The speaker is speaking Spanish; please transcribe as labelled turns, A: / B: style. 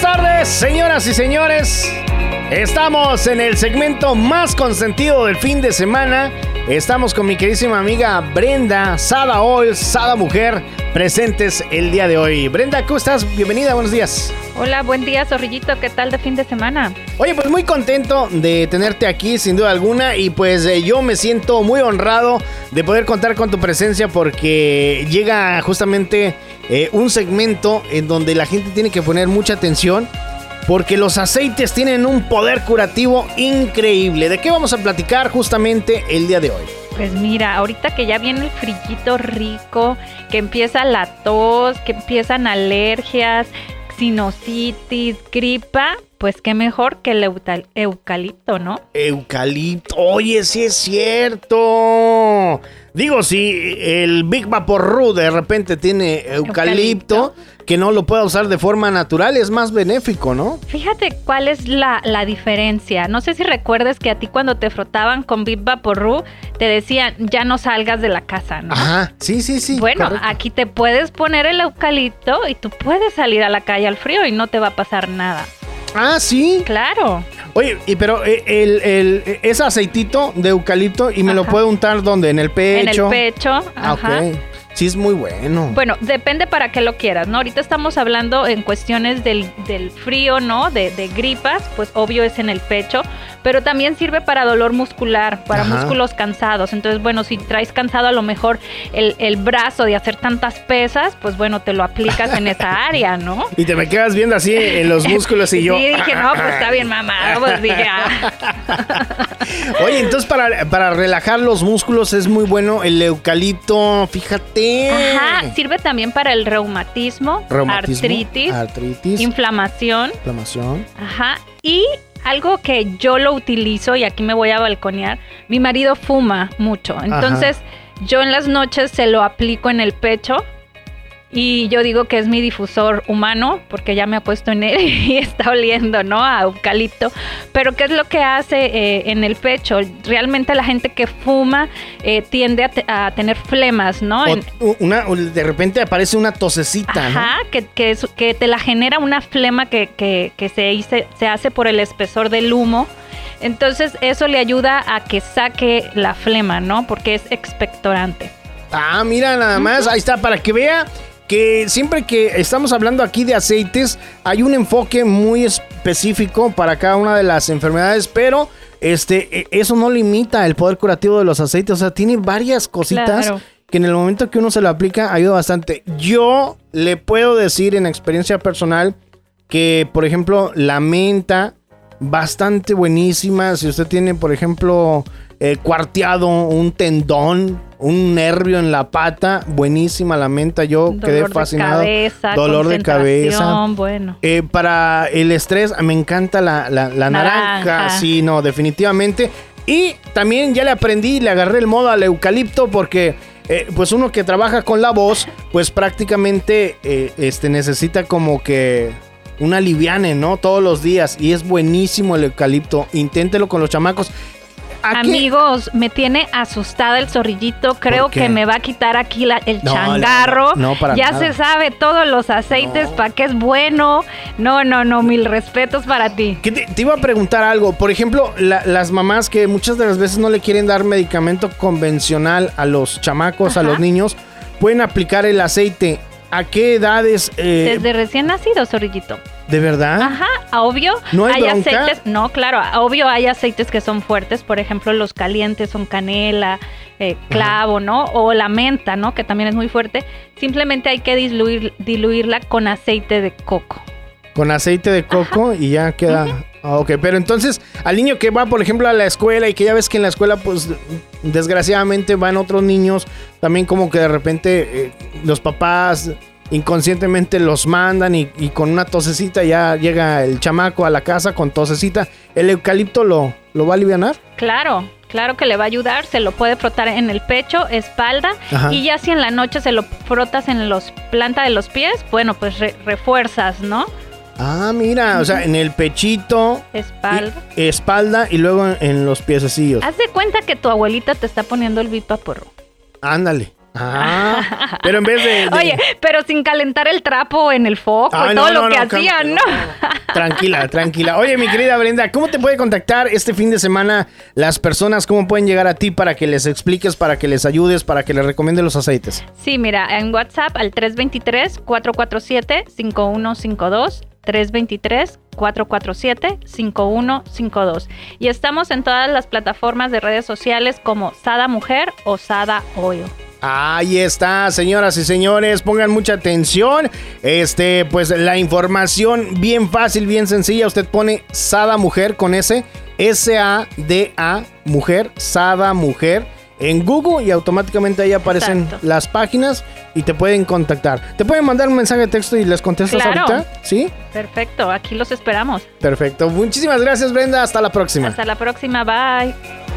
A: buenas tardes, señoras y señores. Estamos en el segmento más consentido del fin de semana. Estamos con mi queridísima amiga Brenda, Sada Oil, Sada Mujer, presentes el día de hoy. Brenda, ¿cómo estás? Bienvenida, buenos días.
B: Hola, buen día, Zorrillito. ¿Qué tal de fin de semana?
A: Oye, pues muy contento de tenerte aquí, sin duda alguna, y pues eh, yo me siento muy honrado de poder contar con tu presencia porque llega justamente eh, un segmento en donde la gente tiene que poner mucha atención porque los aceites tienen un poder curativo increíble. ¿De qué vamos a platicar justamente el día de hoy?
B: Pues mira, ahorita que ya viene el frillito rico, que empieza la tos, que empiezan alergias, sinusitis, gripa, pues qué mejor que el eucalipto, ¿no?
A: Eucalipto, oye, sí es cierto. Digo, si el Big Vapor de repente tiene eucalipto, que no lo pueda usar de forma natural, es más benéfico, ¿no?
B: Fíjate cuál es la, diferencia. No sé si recuerdes que a ti cuando te frotaban con Big Vapor te decían, ya no salgas de la casa, ¿no?
A: Ajá, sí, sí, sí.
B: Bueno, aquí te puedes poner el eucalipto y tú puedes salir a la calle al frío y no te va a pasar nada.
A: Ah, sí.
B: Claro.
A: Oye, y pero eh, el, el, es aceitito de eucalipto y me lo puedo untar donde? En el pecho.
B: En el pecho. Ah, ajá.
A: Sí, es muy bueno.
B: Bueno, depende para qué lo quieras, ¿no? Ahorita estamos hablando en cuestiones del, del frío, ¿no? De, de, gripas, pues obvio es en el pecho, pero también sirve para dolor muscular, para músculos cansados. Entonces, bueno, si traes cansado a lo mejor el, el, brazo de hacer tantas pesas, pues bueno, te lo aplicas en esa área, ¿no?
A: Y te me quedas viendo así en los músculos y yo.
B: Sí, dije, no, pues está bien mamado, pues dije, ah.
A: Oye, entonces para, para relajar los músculos es muy bueno el eucalipto, fíjate.
B: Ajá, sirve también para el reumatismo, artritis,
A: artritis,
B: inflamación.
A: Inflamación.
B: Ajá. Y algo que yo lo utilizo y aquí me voy a balconear, mi marido fuma mucho. Entonces, yo en las noches se lo aplico en el pecho y yo digo que es mi difusor humano, porque ya me ha puesto en él y está oliendo, ¿no? A eucalipto. Pero ¿qué es lo que hace eh, en el pecho? Realmente la gente que fuma eh, tiende a, tener flemas, ¿no?
A: una, de repente aparece una tosecita,
B: Ajá, que, que, que, te la genera una flema que, que, que se, se hace por el espesor del humo. Entonces eso le ayuda a que saque la flema, ¿no? Porque es expectorante.
A: Ah, mira nada más, ahí está, para que vea que siempre que estamos hablando aquí de aceites, hay un enfoque muy específico para cada una de las enfermedades, pero este, e, eso no limita el poder curativo de los aceites, o sea, tiene varias cositas. Que en el momento que uno se lo aplica ayuda bastante. Yo le puedo decir en experiencia personal que, por ejemplo, la menta, bastante buenísima. Si usted tiene, por ejemplo, eh, cuarteado un tendón, un nervio en la pata, buenísima la menta, yo quedé fascinado.
B: Dolor de cabeza. Bueno.
A: Eh, para el estrés, me encanta la, naranja. sí, no, definitivamente. Y también ya le aprendí, le agarré el modo al eucalipto porque eh, pues uno que trabaja con la voz, pues prácticamente este, necesita como que una liviane, ¿no? Todos los días. Y es buenísimo el eucalipto. Inténtelo con los chamacos.
B: Amigos, me tiene asustada el zorrillito. Creo que me va a quitar aquí el changarro. ya se sabe todos los aceites, para qué es bueno. No, no, no, mil respetos para ti.
A: te, iba a preguntar algo. Por ejemplo, las mamás que muchas de las veces no le quieren dar medicamento convencional a los chamacos, a los niños, pueden aplicar el aceite. ¿A qué edades?
B: Eh, Desde recién nacido, zorrillito.
A: ¿De verdad?
B: Ajá, obvio.
A: ¿No hay,
B: aceites, no, claro, obvio hay aceites que son fuertes, por ejemplo, los calientes son canela, eh, clavo, ¿no? O la menta, ¿no? Que también es muy fuerte. Simplemente hay que diluir, diluirla con aceite de coco.
A: Con aceite de coco y ya queda. Ok, pero entonces al niño que va, por ejemplo, a la escuela y que ya ves que en la escuela, pues desgraciadamente van otros niños, también como que de repente eh, los papás inconscientemente los mandan y, con una tosecita ya llega el chamaco a la casa con tosecita. ¿El eucalipto lo, lo va a aliviar?
B: Claro, claro que le va a ayudar. Se lo puede frotar en el pecho, espalda y ya si en la noche se lo frotas en los planta de los pies, bueno, pues refuerzas, ¿no?
A: Ah, mira, o sea, en el pechito.
B: Espalda.
A: Y, espalda y luego en, los piececillos.
B: Haz de cuenta que tu abuelita te está poniendo el bipa porro.
A: Ándale. Ah, pero en vez de, de-
B: Oye, pero sin calentar el trapo en el foco
A: Ay,
B: y todo
A: no,
B: lo que
A: no,
B: hacían, ¿no?
A: Tranquila, tranquila. Oye, mi querida Brenda, ¿cómo te puede contactar este fin de semana las personas? ¿Cómo pueden llegar a ti para que les expliques, para que les ayudes, para que les recomiende los aceites?
B: Sí, mira, en WhatsApp al 323-447-5152. 323-447-5152. Y estamos en todas las plataformas de redes sociales como Sada Mujer o Sada Oil.
A: Ahí está, señoras y señores, pongan mucha atención. Este, pues la información bien fácil, bien sencilla. Usted pone Sada Mujer con S, S-A-D-A Mujer, Sada Mujer en Google y automáticamente ahí aparecen
B: Exacto.
A: las páginas y te pueden contactar. Te pueden mandar un mensaje de texto y les contestas
B: Claro.
A: ahorita. ¿Sí?
B: Perfecto, aquí los esperamos.
A: Perfecto. Muchísimas gracias, Brenda. Hasta la próxima.
B: Hasta la próxima, bye.